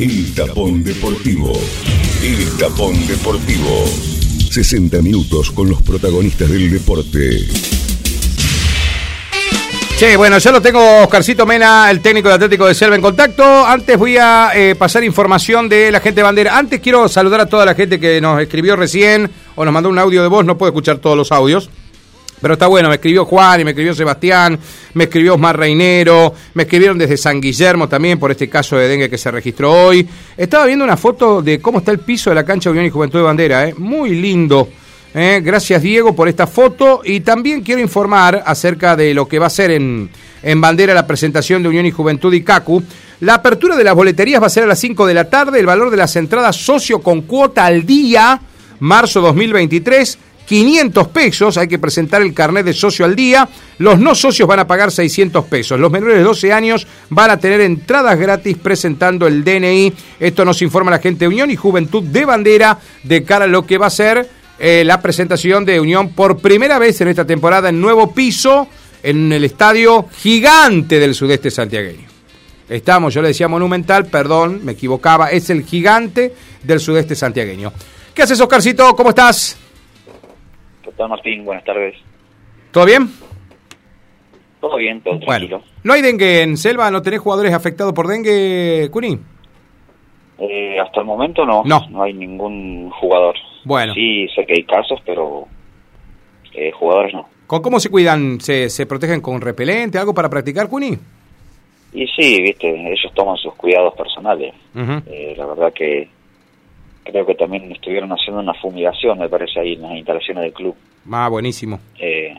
El Tapón Deportivo. El Tapón Deportivo. 60 minutos con los protagonistas del deporte. Sí, bueno, ya lo tengo Oscarcito Mena, el técnico de Atlético de Selva en contacto. Antes voy a eh, pasar información de la gente de bandera. Antes quiero saludar a toda la gente que nos escribió recién o nos mandó un audio de voz. No puedo escuchar todos los audios. Pero está bueno, me escribió Juan y me escribió Sebastián, me escribió Osmar Reinero, me escribieron desde San Guillermo también por este caso de dengue que se registró hoy. Estaba viendo una foto de cómo está el piso de la cancha Unión y Juventud de Bandera, ¿eh? muy lindo. ¿eh? Gracias Diego por esta foto y también quiero informar acerca de lo que va a ser en, en Bandera la presentación de Unión y Juventud y CACU. La apertura de las boleterías va a ser a las 5 de la tarde, el valor de las entradas socio con cuota al día, marzo 2023 500 pesos, hay que presentar el carnet de socio al día, los no socios van a pagar 600 pesos, los menores de 12 años van a tener entradas gratis presentando el DNI, esto nos informa la gente de Unión y Juventud de Bandera de cara a lo que va a ser eh, la presentación de Unión por primera vez en esta temporada en nuevo piso en el estadio gigante del sudeste santiagueño. Estamos, yo le decía monumental, perdón, me equivocaba, es el gigante del sudeste santiagueño. ¿Qué haces, Oscarcito? ¿Cómo estás? Martín? Buenas tardes. ¿Todo bien? Todo bien, todo tranquilo. ¿No hay dengue en Selva? ¿No tenés jugadores afectados por dengue, Cuni? Eh, hasta el momento no. No. No hay ningún jugador. Bueno. Sí, sé que hay casos, pero eh, jugadores no. ¿Con ¿Cómo se cuidan? ¿Se, ¿Se protegen con repelente, algo para practicar, Cuni? Y sí, viste, ellos toman sus cuidados personales. Eh, la verdad que creo que también estuvieron haciendo una fumigación, me parece, ahí en las instalaciones del club. Ah, buenísimo. Eh,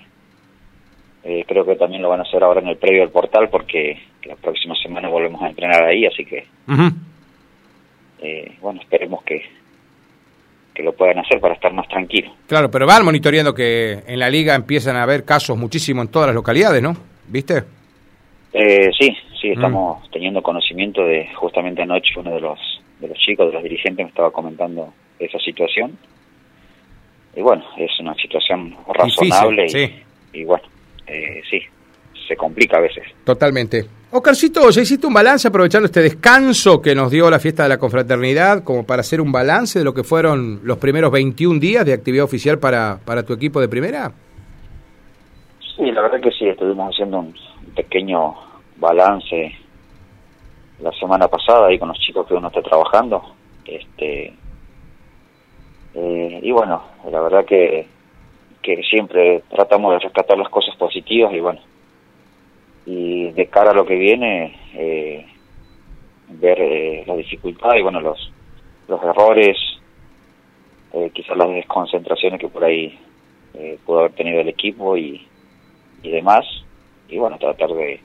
eh, creo que también lo van a hacer ahora en el previo del portal porque la próxima semana volvemos a entrenar ahí, así que, eh, bueno, esperemos que, que lo puedan hacer para estar más tranquilos. Claro, pero van monitoreando que en la liga empiezan a haber casos muchísimo en todas las localidades, ¿no? ¿Viste? sí, sí, estamos teniendo conocimiento de justamente anoche uno de los de los chicos, de los dirigentes, me estaba comentando esa situación. Y bueno, es una situación razonable y, bueno, eh, sí, se complica a veces. Totalmente. Oscarcito, ¿ya hiciste un balance aprovechando este descanso que nos dio la fiesta de la confraternidad como para hacer un balance de lo que fueron los primeros 21 días de actividad oficial para, para tu equipo de primera? Sí, la verdad que sí, estuvimos haciendo un pequeño balance la semana pasada ahí con los chicos que uno está trabajando. Este, eh, y bueno, la verdad que, que siempre tratamos de rescatar las cosas positivas y bueno, y de cara a lo que viene, eh, ver eh, la dificultad y bueno, los, los errores, eh, quizás las desconcentraciones que por ahí pudo haber tenido el equipo y, y demás, y bueno, tratar de,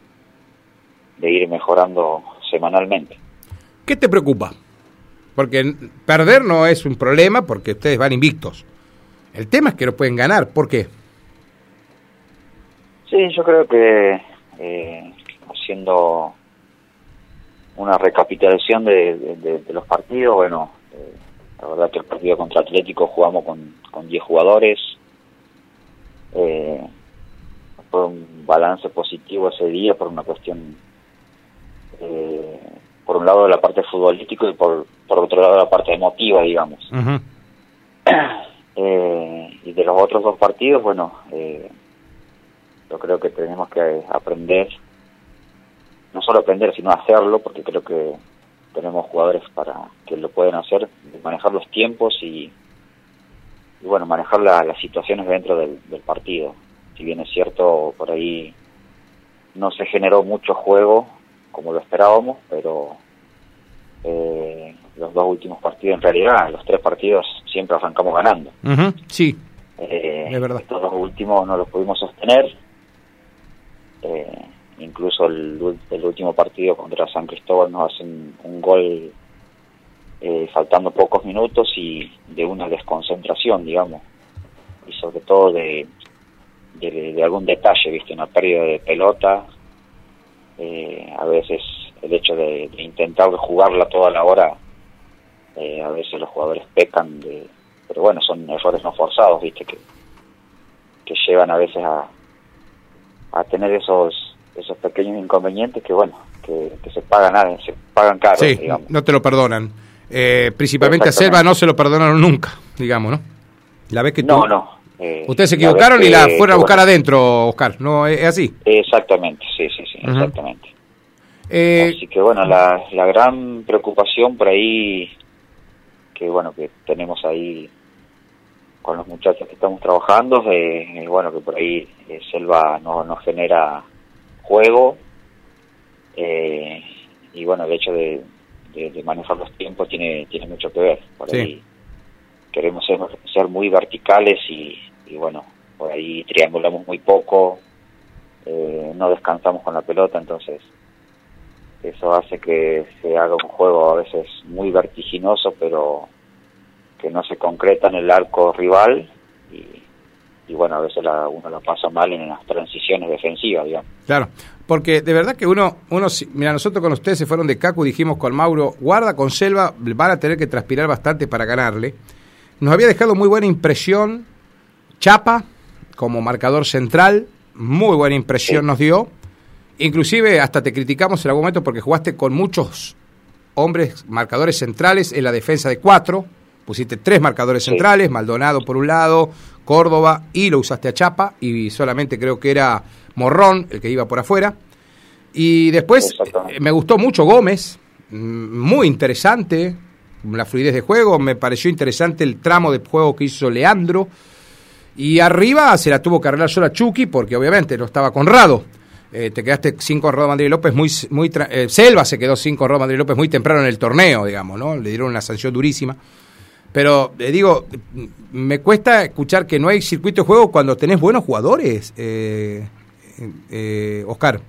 de ir mejorando semanalmente. ¿Qué te preocupa? Porque perder no es un problema porque ustedes van invictos. El tema es que no pueden ganar. ¿Por qué? Sí, yo creo que eh, haciendo una recapitulación de, los partidos, bueno, eh, la verdad que el partido contra Atlético jugamos con, con 10 jugadores. Eh, fue un balance positivo ese día por una cuestión eh, por un lado la parte futbolística y por, por otro lado la parte emotiva, digamos. eh, y de los otros dos partidos, bueno, eh, yo creo que tenemos que aprender, no solo aprender, sino hacerlo, porque creo que tenemos jugadores para que lo pueden hacer, manejar los tiempos y, y bueno, manejar las situaciones dentro del, del partido. Si bien es cierto, por ahí no se generó mucho juego, como lo esperábamos, pero eh, los dos últimos partidos, en realidad, los tres partidos siempre arrancamos ganando. Sí, eh, es verdad. Estos dos últimos no los pudimos sostener. Eh, incluso el, último partido contra San Cristóbal nos hacen un gol faltando pocos minutos y de una desconcentración, digamos, y sobre todo de, de, algún detalle, viste, una pérdida de pelota eh, a veces el hecho de, intentar jugarla toda la hora, eh, a veces los jugadores pecan, de, pero bueno, son errores no forzados, viste, que, que llevan a veces a, a tener esos, esos pequeños inconvenientes que bueno, que, se pagan se pagan caro, sí, no te lo perdonan. Eh, principalmente a Selva no se lo perdonaron nunca, digamos, ¿no? La vez que No, no. Eh, Ustedes se equivocaron y la fueron a buscar adentro, Oscar, ¿no es así? Exactamente, sí, sí, sí, exactamente. Eh, así que bueno, la, la gran preocupación por ahí que bueno que tenemos ahí con los muchachos que estamos trabajando, eh, bueno que por ahí Selva no nos genera juego y bueno el hecho de, de, manejar los tiempos tiene tiene mucho que ver. Por ahí queremos ser, ser muy verticales y, bueno por ahí triangulamos muy poco eh, no descansamos con la pelota entonces eso hace que se haga un juego a veces muy vertiginoso pero que no se concreta en el arco rival y, y bueno, a veces la, uno lo pasa mal en las transiciones defensivas, digamos. Claro, porque de verdad que uno, uno mira, nosotros con ustedes se fueron de Cacu, dijimos con Mauro, guarda con Selva, van a tener que transpirar bastante para ganarle. Nos había dejado muy buena impresión Chapa como marcador central, muy buena impresión nos dio. Inclusive hasta te criticamos en algún momento porque jugaste con muchos hombres marcadores centrales en la defensa de cuatro. Pusiste tres marcadores centrales, Maldonado por un lado, Córdoba y lo usaste a Chapa y solamente creo que era Morrón el que iba por afuera. Y después me gustó mucho Gómez, mm, muy interesante la fluidez de juego, me pareció interesante el tramo de juego que hizo Leandro. Y arriba se la tuvo que arreglar sola Chucky porque obviamente no estaba Conrado. Eh, te quedaste sin Conrado Madrid López muy... muy eh, Selva se quedó sin Conrado Madrid López muy temprano en el torneo, digamos, ¿no? Le dieron una sanción durísima. Pero eh, digo, me cuesta escuchar que no hay circuito de juego cuando tenés buenos jugadores, eh, Oscar.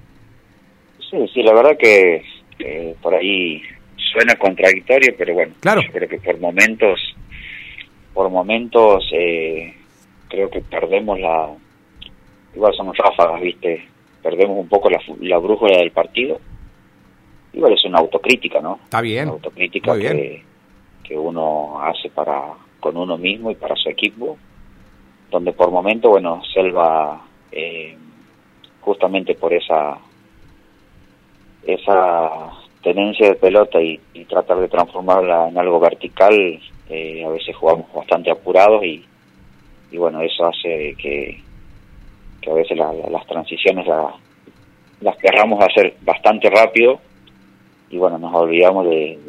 Sí, sí, la verdad que por ahí suena contradictorio, pero bueno, claro. yo creo que por momentos, por momentos creo que perdemos la, igual somos ráfagas, viste, perdemos un poco la, la brújula del partido. Igual es una autocrítica, ¿no? Está bien. Una autocrítica Muy bien. que que uno hace para con uno mismo y para su equipo, donde por momento, bueno, Selva, eh, justamente por esa esa tenencia de pelota y, tratar de transformarla en algo vertical, eh, a veces jugamos bastante apurados y, y bueno, eso hace que, que a veces las transiciones las querramos hacer bastante rápido y bueno, nos olvidamos de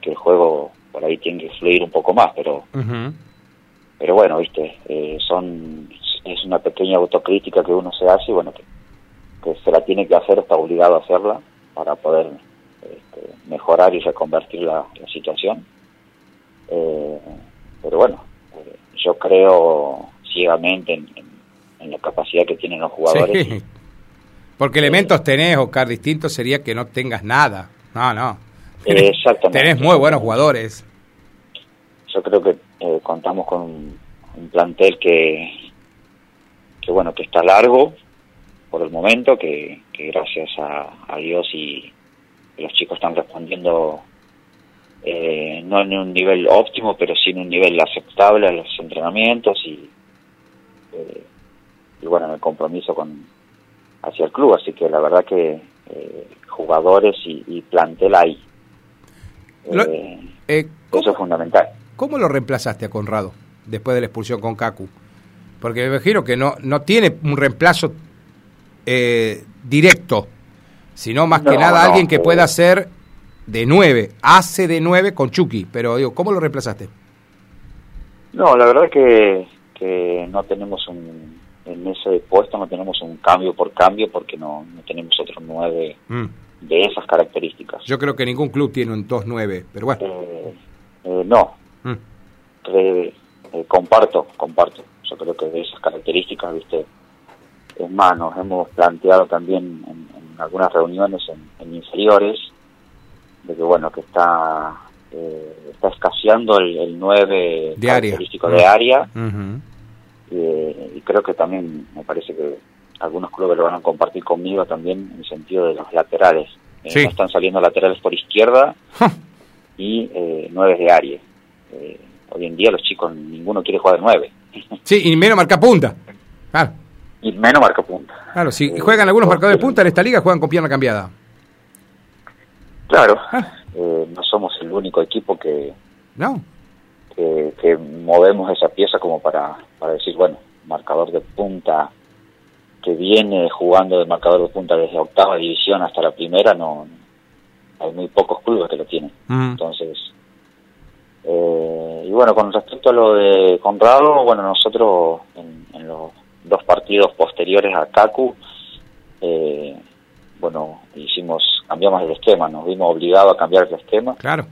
que el juego por ahí tiene que fluir un poco más, pero pero bueno, viste, eh, son es una pequeña autocrítica que uno se hace y bueno, que, se la tiene que hacer, está obligado a hacerla para poder este, mejorar y reconvertir la, situación. Eh, pero bueno, eh, yo creo ciegamente en, la capacidad que tienen los jugadores. Porque elementos tenés, Oscar, distinto sería que no tengas nada. No, no. Exactamente. Tenés muy buenos jugadores. Yo creo que eh, contamos con un, plantel que, que, bueno, que está largo por el momento, que, gracias a, Dios y los chicos están respondiendo eh, no en un nivel óptimo, pero sí en un nivel aceptable a los entrenamientos y, eh, y bueno, en el compromiso con hacia el club. Así que la verdad que jugadores y, y plantel hay. Eh, eh, eso es fundamental. ¿Cómo lo reemplazaste a Conrado después de la expulsión con Kaku? Porque me imagino que no, no tiene un reemplazo eh, directo, sino más que nada alguien que pueda ser de nueve, hace de nueve con Chucky, pero digo, ¿cómo lo reemplazaste? No, la verdad es que, que no tenemos un, en ese puesto no tenemos un cambio por cambio porque no, no tenemos otro nueve mm de esas características. Yo creo que ningún club tiene un 2-9, pero bueno. Eh, eh, no. Mm. Eh, comparto, comparto. Yo creo que de esas características, viste, es más, nos hemos planteado también en, algunas reuniones en, inferiores, de que bueno, que está está escaseando el, 9 de característico de área. Y creo que también me parece que algunos clubes lo van a compartir conmigo también en el sentido de los laterales. Eh, no están saliendo laterales por izquierda y eh, nueve de área. Eh, hoy en día los chicos, ninguno quiere jugar de nueve. sí, y menos marca punta. Claro. Y menos marca punta. Claro, si juegan algunos marcadores de punta en esta liga, juegan con pierna cambiada. Claro, ah. no somos el único equipo que, no. Que, movemos esa pieza como para, para decir, bueno, marcador de punta que viene jugando de marcador de punta desde octava división hasta la primera, no hay muy pocos clubes que lo tienen. Mm. Entonces, eh, y bueno, con respecto a lo de Conrado, bueno, nosotros en, los dos partidos posteriores a Kaku, eh, bueno, hicimos, cambiamos el esquema, nos vimos obligados a cambiar el esquema. Claro.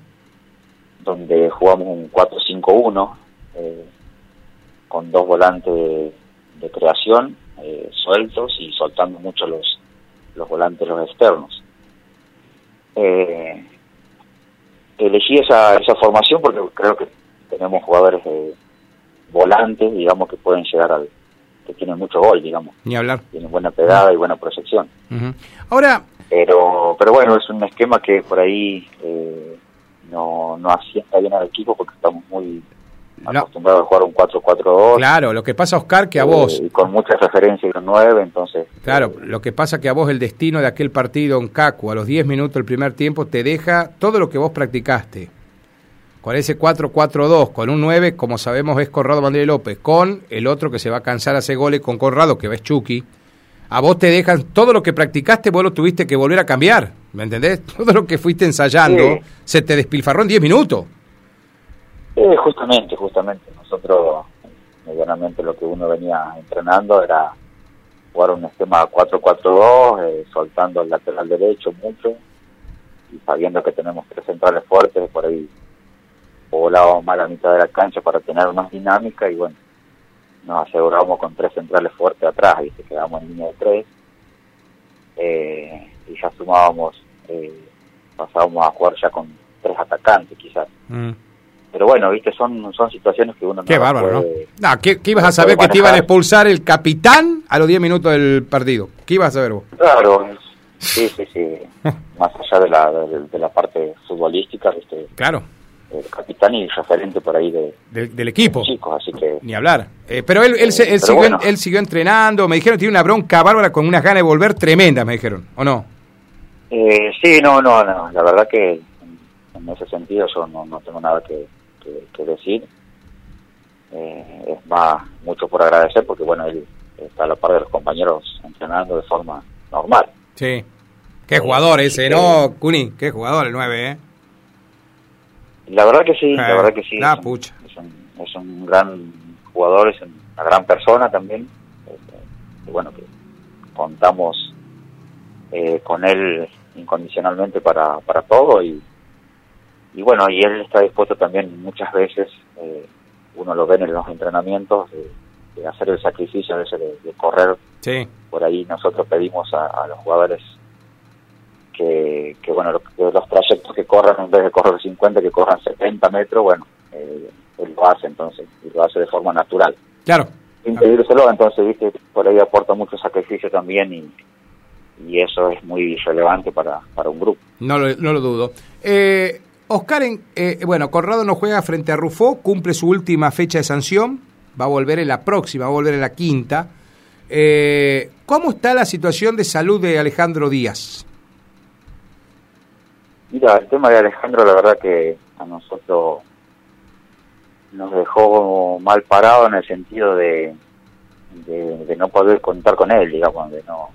Donde jugamos un 4-5-1, eh, con dos volantes de, creación, eh, sueltos y soltando mucho los, los volantes, los externos. Eh, elegí esa, esa formación porque creo que tenemos jugadores de volantes, digamos, que pueden llegar al, que tienen mucho gol, digamos. Ni hablar. Tienen buena pegada y buena proyección. Ahora... Pero, pero bueno, es un esquema que por ahí eh, no, no asienta bien al equipo porque estamos muy acostumbrado a jugar un 4-4-2. Claro, lo que pasa, Oscar, que a vos... Y con muchas referencias en 9, entonces... Claro, lo que pasa que a vos el destino de aquel partido en Cacu a los 10 minutos del primer tiempo te deja todo lo que vos practicaste. Con ese 4-4-2, con un 9, como sabemos, es Corrado Mandré López, con el otro que se va a cansar a hacer goles con Corrado, que ves Chucky. A vos te dejan todo lo que practicaste, vos lo tuviste que volver a cambiar. ¿Me entendés? Todo lo que fuiste ensayando se te despilfarró en 10 minutos. Eh, justamente, justamente. Nosotros, medianamente, lo que uno venía entrenando era jugar un esquema 4-4-2, eh, soltando el lateral derecho mucho y sabiendo que tenemos tres centrales fuertes, por ahí volábamos más la mitad de la cancha para tener más dinámica y bueno, nos asegurábamos con tres centrales fuertes atrás y se quedamos en línea de tres eh, y ya sumábamos, eh, pasábamos a jugar ya con tres atacantes quizás. Mm pero bueno, viste, son, son situaciones que uno Qué bárbaro, ¿no? no ¿qué, ibas a saber que te iban a expulsar el capitán a los 10 minutos del partido? ¿Qué ibas a saber vos? Claro, sí, sí, sí. Más allá de la, de, la parte futbolística, ¿viste? Claro. El capitán y referente por ahí de, del equipo. chicos, así que... Ni hablar. Eh, pero él, él, él, siguió, él siguió entrenando, me dijeron tiene una bronca bárbara con unas ganas de volver tremenda, me dijeron, ¿o no? Eh, sí, no, no, no. La verdad que en, ese sentido yo no, no tengo nada que, que, decir. Eh, es más, mucho por agradecer porque, bueno, él está a la par de los compañeros entrenando de forma normal. Sí. Qué jugador ese, ¿no, Cuni? Qué jugador el 9, ¿eh? La verdad que sí, la eh, verdad que sí. La es, pucha. Un, es, un, gran jugador, es una gran persona también. y bueno, que contamos eh, con él incondicionalmente para, para todo y, y bueno, y él está dispuesto también muchas veces, eh, uno lo ve en los entrenamientos, de, hacer el sacrificio a veces de, correr. Sí. Por ahí nosotros pedimos a, los jugadores que, que bueno, los trayectos que corran, en vez de correr 50, que corran 70 metros, bueno, eh, él lo hace entonces, y lo hace de forma natural. Claro. Sin pedírselo, entonces, viste, por ahí aporta mucho sacrificio también y, y eso es muy relevante para, para un grupo. No lo, no lo dudo. Eh, Oscar, eh, bueno, Corrado no juega frente a Rufo, cumple su última fecha de sanción, va a volver en la próxima, va a volver en la quinta. Eh, ¿Cómo está la situación de salud de Alejandro Díaz? Mira, el tema de Alejandro, la verdad que a nosotros nos dejó mal parado en el sentido de, de, no poder contar con él, digamos, de no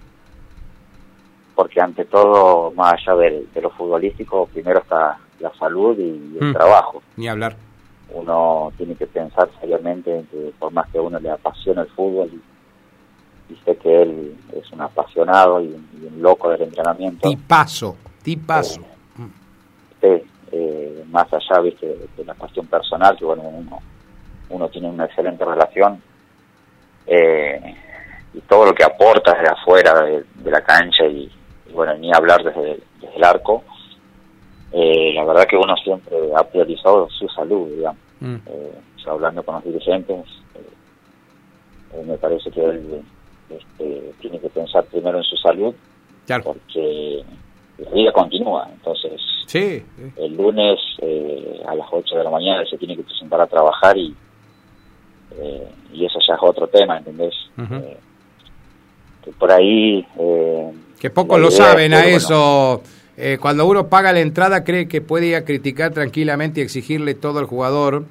porque ante todo, más allá de, de lo futbolístico, primero está la salud y el mm. trabajo. Ni hablar. Uno tiene que pensar seriamente que por más que a uno le apasiona el fútbol y, sé que él es un apasionado y, un loco del entrenamiento. Tipazo, tipazo. Eh, eh, más allá ¿viste? De, la cuestión personal, que bueno, uno, uno tiene una excelente relación. Eh, y todo lo que aporta desde afuera de, la cancha y, bueno, ni hablar desde, desde el arco, eh, la verdad que uno siempre ha priorizado su salud, digamos. Mm. Eh, hablando con los dirigentes, eh, me parece que él este, tiene que pensar primero en su salud, porque la vida continúa. Entonces, el lunes a las 8 de la mañana se tiene que presentar a trabajar y, y eso ya es otro tema, ¿entendés? que por ahí... que pocos lo saben a eso. Eh, cuando uno paga la entrada cree que puede ir a criticar tranquilamente y exigirle todo al jugador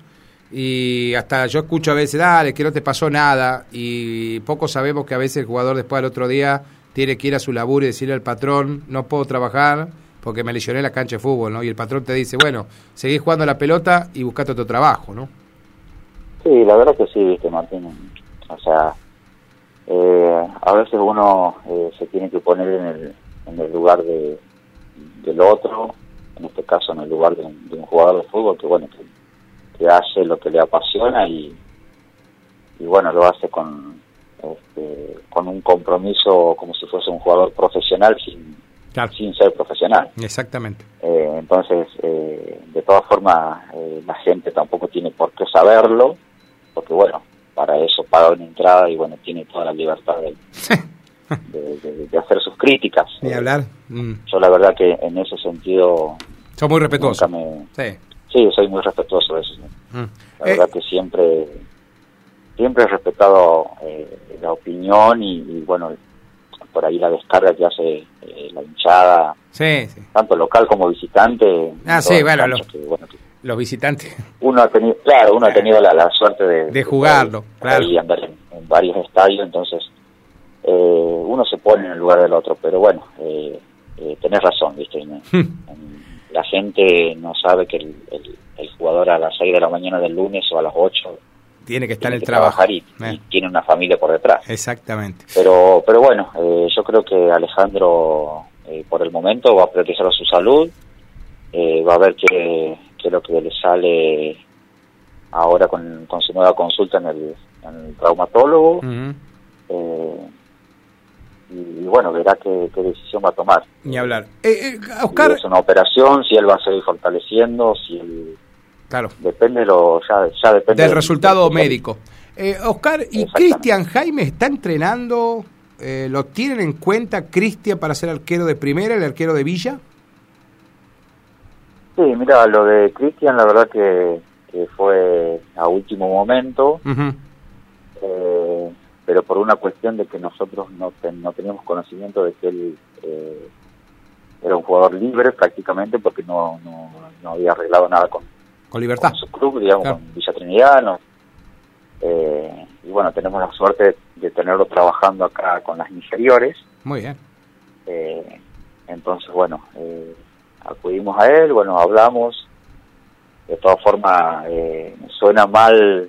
y hasta yo escucho a veces, dale, que no te pasó nada y poco sabemos que a veces el jugador después al otro día tiene que ir a su laburo y decirle al patrón, no puedo trabajar porque me lesioné la cancha de fútbol, ¿no? Y el patrón te dice, bueno, seguís jugando la pelota y buscate otro trabajo, ¿no? Sí, la verdad que sí, viste, Martín. O sea, eh, a veces uno eh, se tiene que poner en el, en el lugar de, del otro, en este caso en el lugar de, un jugador de fútbol que, bueno, que, hace lo que le apasiona y, y bueno, lo hace con, este, con un compromiso como si fuese un jugador profesional sin, sin ser profesional. Exactamente. Eh, entonces, eh, de todas formas, eh, la gente tampoco tiene por qué saberlo, porque bueno, para eso paga una entrada y bueno, tiene toda la libertad de, de, hacer sus críticas. Ni hablar. Mm. Yo la verdad que en ese sentido... Soy muy respetuoso. sí. sí. soy muy respetuoso de eso. Mm. La verdad que siempre siempre he respetado la opinión y, y bueno, por ahí la descarga que hace eh, la hinchada, tanto local como visitante. Ah, sí, bueno, los visitantes. Uno ha tenido, claro, uno ha tenido la, suerte de, de jugarlo, claro. Y andar en, varios estadios, entonces eh, uno se pone en el lugar del otro, pero bueno, eh, eh tenés razón, ¿viste? Hmm. la gente no sabe que el, el, jugador a las 6 de la mañana del lunes o a las 8 tiene que estar en el trabajo. Y, eh. tiene una familia por detrás. Exactamente. Pero, pero bueno, eh, yo creo que Alejandro por el momento va a priorizar su salud, va a ver qué, es lo que le sale ahora con, su nueva consulta en el, traumatólogo. y, bueno, verá qué, decisión va a tomar. Ni hablar. Oscar... Si es una operación, si él va a seguir fortaleciendo, si él Claro. Depende lo, ya, depende del, resultado médico. Eh, Oscar, ¿y Cristian Jaime está entrenando? Eh, ¿Lo tienen en cuenta Cristian para ser arquero de primera, el arquero de Villa? Sí, mira, lo de Cristian la verdad que, fue a último momento, eh, pero por una cuestión de que nosotros no, no teníamos conocimiento de que él eh, era un jugador libre prácticamente porque no, no, no había arreglado nada con, con libertad. su club, digamos, con Villa Trinidad. Eh, y bueno, tenemos la suerte de tenerlo trabajando acá con las inferiores. Muy bien. Eh, entonces, bueno, eh, acudimos a él, bueno, hablamos. De todas formas, suena mal,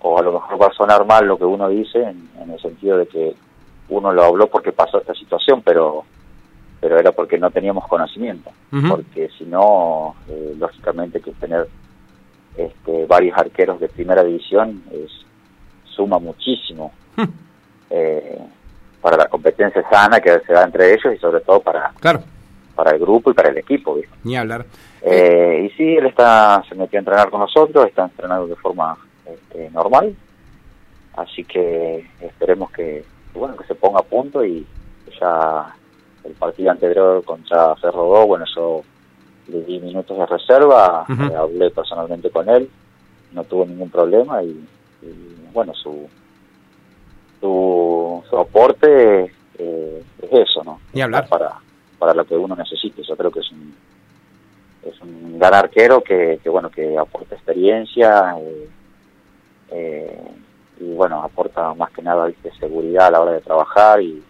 o a lo mejor va a sonar mal lo que uno dice, en, en el sentido de que uno lo habló porque pasó esta situación, pero pero era porque no teníamos conocimiento, porque si no, eh, lógicamente que tener este, varios arqueros de primera división es, suma muchísimo. Eh, para la competencia sana que se da entre ellos y sobre todo para, claro. para el grupo y para el equipo. Ni hablar. Eh, y sí, él está se metió a entrenar con nosotros, está entrenando de forma este, normal, así que esperemos que, bueno que se ponga a punto y ya el partido anterior contra Ferro 2, bueno, yo le di minutos de reserva, eh, hablé personalmente con él, no tuvo ningún problema y, bueno, su, su, aporte eh, es eso, ¿no? Y hablar. Para, para lo que uno necesite, yo creo que es un, es un gran arquero que, que bueno, que aporta experiencia eh, y bueno, aporta más que nada seguridad a la hora de trabajar y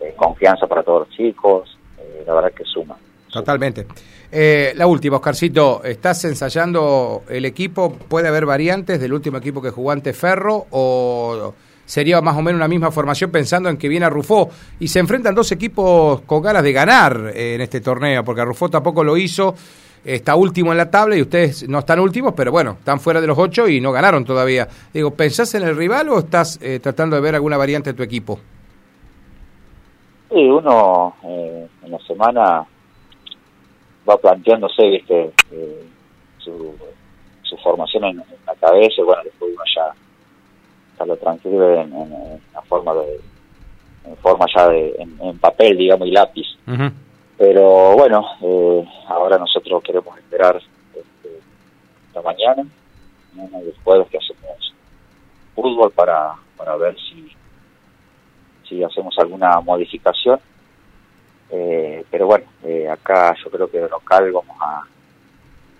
eh, confianza para todos los chicos, eh, la verdad que suma. Totalmente. Eh, la última, Oscarcito, ¿estás ensayando el equipo? ¿Puede haber variantes del último equipo que jugó ante Ferro o sería más o menos una misma formación pensando en que viene a Rufó y se enfrentan dos equipos con ganas de ganar en este torneo, porque Rufó tampoco lo hizo, está último en la tabla y ustedes no están últimos, pero bueno, están fuera de los ocho y no ganaron todavía. Digo, ¿pensás en el rival o estás tratando de ver alguna variante de tu equipo? Sí, uno eh, en la semana va planteándose, eh, su, su formación en, la cabeza, bueno, después uno ya, ya lo transcribe en, la forma de, en forma ya de, en, papel, digamos, y lápiz. Pero bueno, eh, ahora nosotros queremos esperar este, la mañana, mañana y jueves que hacemos fútbol para, para ver si si hacemos alguna modificación Eh, pero bueno, eh, acá yo creo que de local vamos a,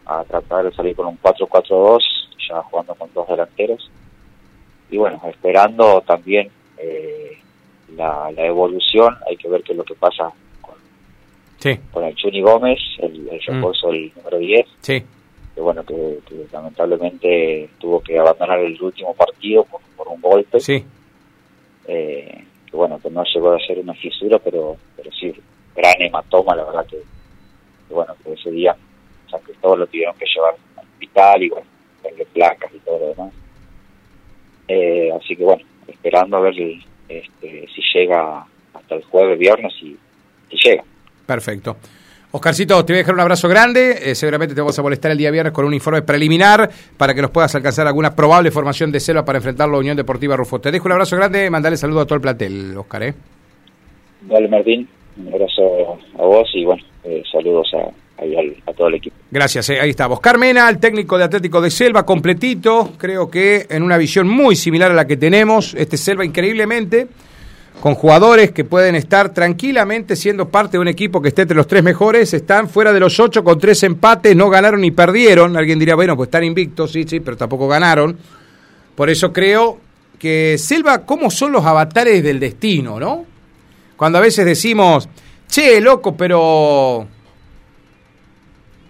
a tratar de salir con un 4-4-2, ya jugando con dos delanteros. Y bueno, esperando también eh, la, evolución, hay que ver qué es lo que pasa con, con el Chuni Gómez, el, el mm. refuerzo del número 10. Sí. Que bueno, que, lamentablemente tuvo que abandonar el último partido por, por un golpe. Sí. Eh, que bueno, que no llegó a ser una fisura, pero, pero sí, gran hematoma, la verdad que, bueno, que ese día San Cristóbal lo tuvieron que llevar al hospital y bueno, darle placas y todo lo demás. Eh, así que bueno, esperando a ver este, si llega hasta el jueves, viernes, y si llega. Perfecto. Oscarcito, te voy a dejar un abrazo grande. Eh, seguramente te vamos a molestar el día viernes con un informe preliminar para que nos puedas alcanzar alguna probable formación de selva para enfrentar la Unión Deportiva Rufo. Te dejo un abrazo grande, mandale saludo a todo el plantel, Oscar. ¿eh? Vale, Martín. Un abrazo a vos y bueno, eh, saludos a, a todo el equipo. Gracias, eh. ahí está. Oscar Mena, el técnico de Atlético de Selva, completito, creo que en una visión muy similar a la que tenemos. Este Selva increíblemente con jugadores que pueden estar tranquilamente siendo parte de un equipo que esté entre los tres mejores, están fuera de los ocho con tres empates, no ganaron ni perdieron. Alguien diría, bueno, pues están invictos, sí, sí, pero tampoco ganaron. Por eso creo que Selva, ¿cómo son los avatares del destino, no? Cuando a veces decimos, che, loco, pero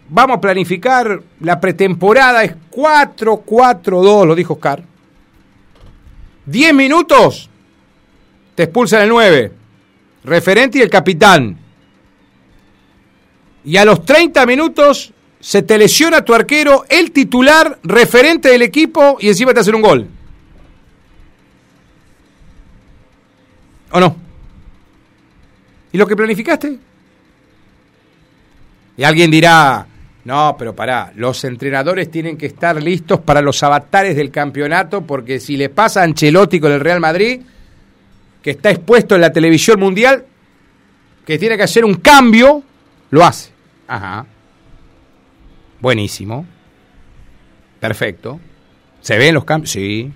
vamos a planificar la pretemporada, es 4-4-2, lo dijo Oscar. 10 minutos te expulsan el 9, referente y el capitán. Y a los 30 minutos se te lesiona tu arquero, el titular, referente del equipo y encima te hacen un gol. ¿O no? ¿Y lo que planificaste? Y alguien dirá, no, pero pará, los entrenadores tienen que estar listos para los avatares del campeonato porque si le pasa a Ancelotti con el Real Madrid, que está expuesto en la televisión mundial, que tiene que hacer un cambio, lo hace. Ajá. Buenísimo. Perfecto. ¿Se ven los cambios? Sí.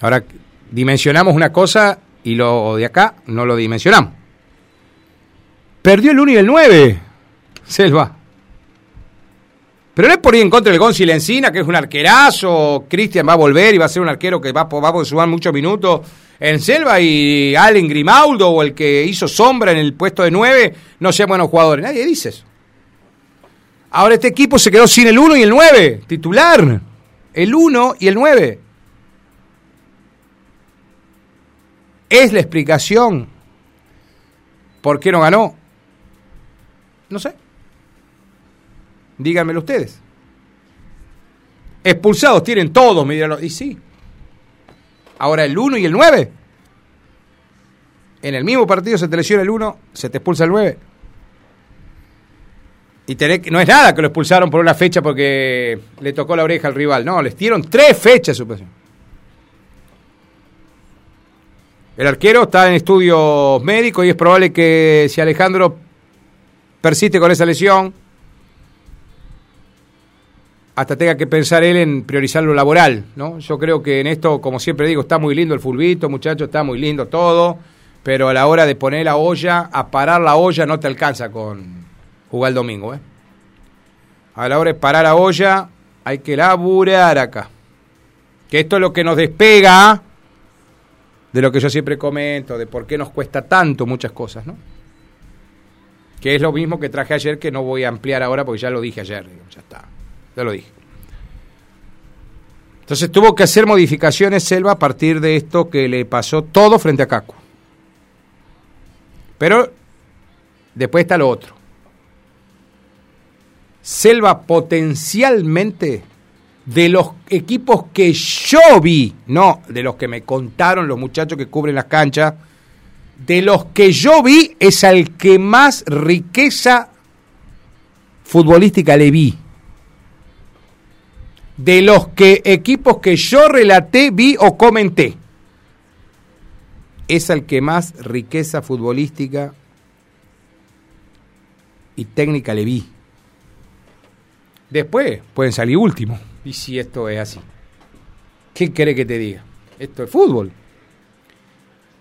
Ahora, dimensionamos una cosa y lo de acá no lo dimensionamos. Perdió el 1 y el 9. Selva. Pero no es por ir en contra del Gonzi Lencina, que es un arquerazo. Cristian va a volver y va a ser un arquero que va, a sumar muchos minutos en Selva. Y Allen Grimaldo o el que hizo sombra en el puesto de nueve no sean buenos jugadores. Nadie dice eso. Ahora este equipo se quedó sin el 1 y el 9, titular. El 1 y el 9. Es la explicación por qué no ganó. No sé. Díganmelo ustedes. Expulsados tienen todos, me dirán. Y sí. Ahora el 1 y el 9. En el mismo partido se te lesiona el 1, se te expulsa el 9. Y no es nada que lo expulsaron por una fecha porque le tocó la oreja al rival. No, les dieron tres fechas de suspensión. El arquero está en estudios médicos y es probable que si Alejandro persiste con esa lesión, hasta tenga que pensar él en priorizar lo laboral, ¿no? Yo creo que en esto, como siempre digo, está muy lindo el fulbito, muchachos, está muy lindo todo, pero a la hora de poner la olla, a parar la olla, no te alcanza con jugar el domingo, ¿eh? A la hora de parar la olla, hay que laburar acá. Que esto es lo que nos despega de lo que yo siempre comento, de por qué nos cuesta tanto muchas cosas, ¿no? Que es lo mismo que traje ayer, que no voy a ampliar ahora porque ya lo dije ayer, ya está. Ya lo dije. Entonces tuvo que hacer modificaciones Selva a partir de esto que le pasó todo frente a Caco. Pero después está lo otro. Selva potencialmente de los equipos que yo vi, no de los que me contaron los muchachos que cubren las canchas, de los que yo vi es al que más riqueza futbolística le vi de los que equipos que yo relaté, vi o comenté. Es el que más riqueza futbolística y técnica le vi. Después pueden salir último. Y si esto es así. ¿Qué quiere que te diga? Esto es fútbol.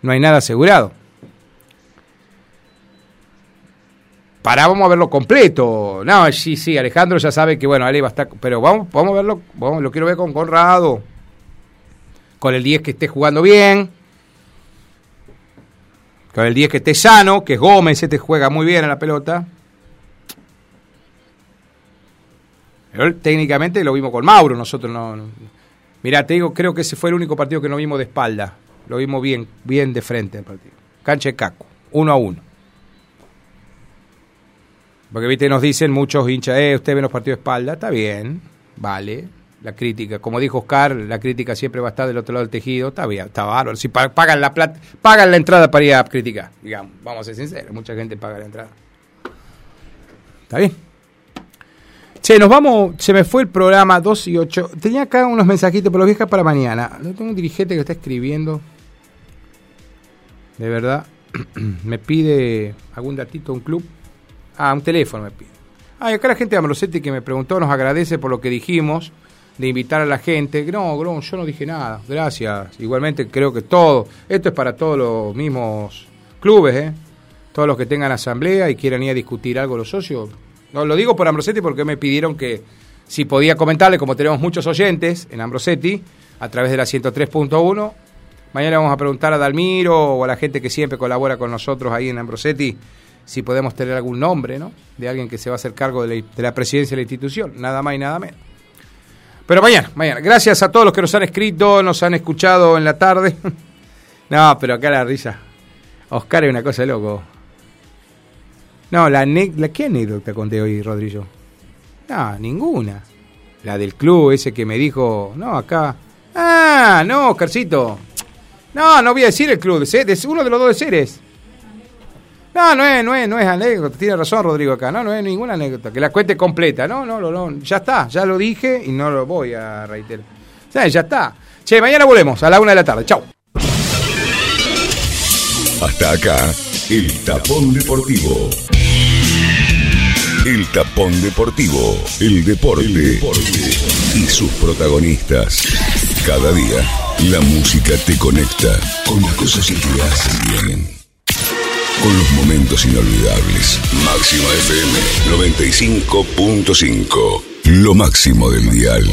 No hay nada asegurado. Para vamos a verlo completo. No, sí, sí, Alejandro ya sabe que bueno, Ale va a estar, pero vamos, vamos a verlo, vamos, lo quiero ver con Conrado, con el 10 que esté jugando bien, con el 10 que esté sano, que es Gómez, este juega muy bien en la pelota. Técnicamente lo vimos con Mauro, nosotros no, no. Mirá, te digo, creo que ese fue el único partido que no vimos de espalda. Lo vimos bien, bien de frente el partido. Cancha de Caco, uno a uno. Porque, viste, nos dicen muchos hinchas, eh, usted ve los partidos de espalda, está bien, vale. La crítica, como dijo Oscar, la crítica siempre va a estar del otro lado del tejido, está bien, está bárbaro. Si pagan la plata, pagan la entrada para ir a criticar, digamos, vamos a ser sinceros, mucha gente paga la entrada. Está bien. Che, nos vamos, se me fue el programa 2 y 8. Tenía acá unos mensajitos, pero los viejas para mañana. Tengo un dirigente que está escribiendo. De verdad. me pide algún datito un club. Ah, un teléfono me pide. Ah, y acá la gente de Ambrosetti que me preguntó, nos agradece por lo que dijimos, de invitar a la gente. No, no, yo no dije nada, gracias. Igualmente creo que todo, esto es para todos los mismos clubes, ¿eh? Todos los que tengan asamblea y quieran ir a discutir algo los socios. No, lo digo por Ambrosetti porque me pidieron que si podía comentarle, como tenemos muchos oyentes en Ambrosetti, a través de la 103.1. Mañana vamos a preguntar a Dalmiro o a la gente que siempre colabora con nosotros ahí en Ambrosetti si podemos tener algún nombre, ¿no? De alguien que se va a hacer cargo de la, de la presidencia de la institución, nada más y nada menos. Pero mañana, mañana. Gracias a todos los que nos han escrito, nos han escuchado en la tarde. no, pero acá la risa. Oscar es una cosa de loco. No, la, la ¿qué anécdota conté hoy, Rodrigo? No, ninguna. La del club ese que me dijo, no, acá. Ah, no, Oscarcito. No, no voy a decir el club, es uno de los dos de seres. No, no es, no es, no es anécdota. Tiene razón Rodrigo acá. No, no es ninguna anécdota. Que la cuente completa. No, no, no, no. Ya está. Ya lo dije y no lo voy a reiterar. O sea, ya está. Che, mañana volvemos a la una de la tarde. Chau. Hasta acá, el tapón deportivo. El tapón deportivo. El deporte. El deporte. Y sus protagonistas. Cada día, la música te conecta con las cosas que te hacen bien con los momentos inolvidables. Máxima FM 95.5. Lo máximo del dial.